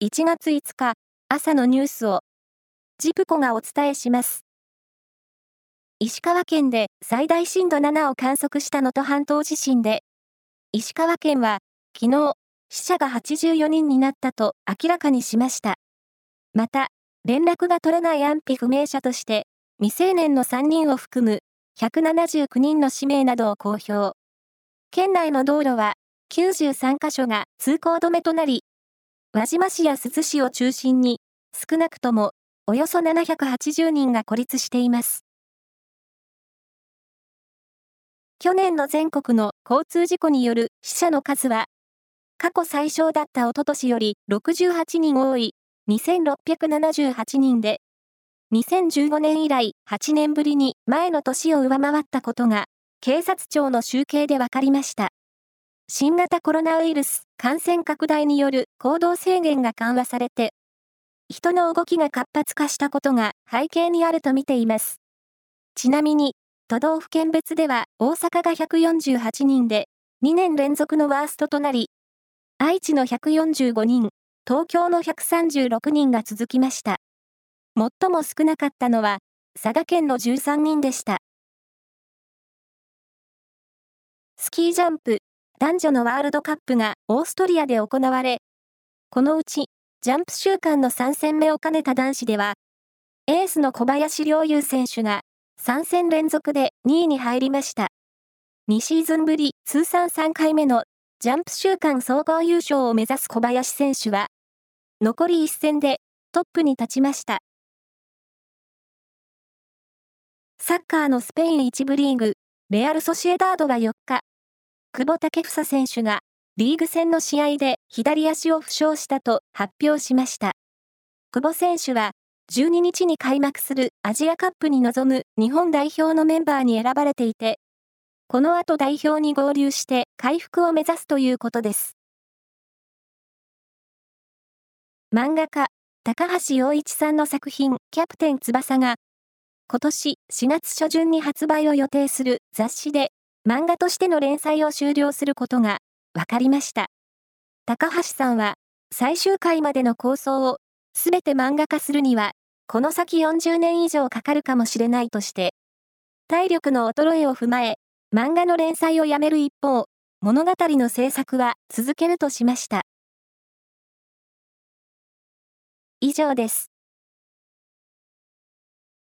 1月5日朝のニュースをジプコがお伝えします。石川県で最大震度7を観測した能登半島地震で、石川県は昨日死者が84人になったと明らかにしました。また、連絡が取れない安否不明者として、未成年の3人を含む179人の氏名などを公表。県内の道路は93カ所が通行止めとなり、輪島市や珠洲市を中心に、少なくともおよそ780人が孤立しています。去年の全国の交通事故による死者の数は、過去最小だったおととしより68人多い2678人で、2015年以来8年ぶりに前の年を上回ったことが、警察庁の集計で分かりました。新型コロナウイルス感染拡大による行動制限が緩和されて、人の動きが活発化したことが背景にあると見ています。ちなみに、都道府県別では大阪が148人で、2年連続のワーストとなり、愛知の145人、東京の136人が続きました。最も少なかったのは、佐賀県の13人でした。スキージャンプ男女のワールドカップがオーストリアで行われ、このうち、ジャンプ週間の3戦目を兼ねた男子では、エースの小林陵侑選手が3戦連続で2位に入りました。2シーズンぶり通算3回目のジャンプ週間総合優勝を目指す小林選手は、残り1戦でトップに立ちました。サッカーのスペイン1部リーグ、レアル・ソシエダードは4日、久保建英選手がリーグ戦の試合で左足を負傷したと発表しました。久保選手は12日に開幕するアジアカップに臨む日本代表のメンバーに選ばれていて、この後代表に合流して回復を目指すということです。漫画家、高橋洋一さんの作品、キャプテン翼が、今年4月初旬に発売を予定する雑誌で漫画としての連載を終了することが分かりました。高橋さんは最終回までの構想をすべて漫画化するにはこの先40年以上かかるかもしれないとして体力の衰えを踏まえ漫画の連載をやめる一方物語の制作は続けるとしました。以上です。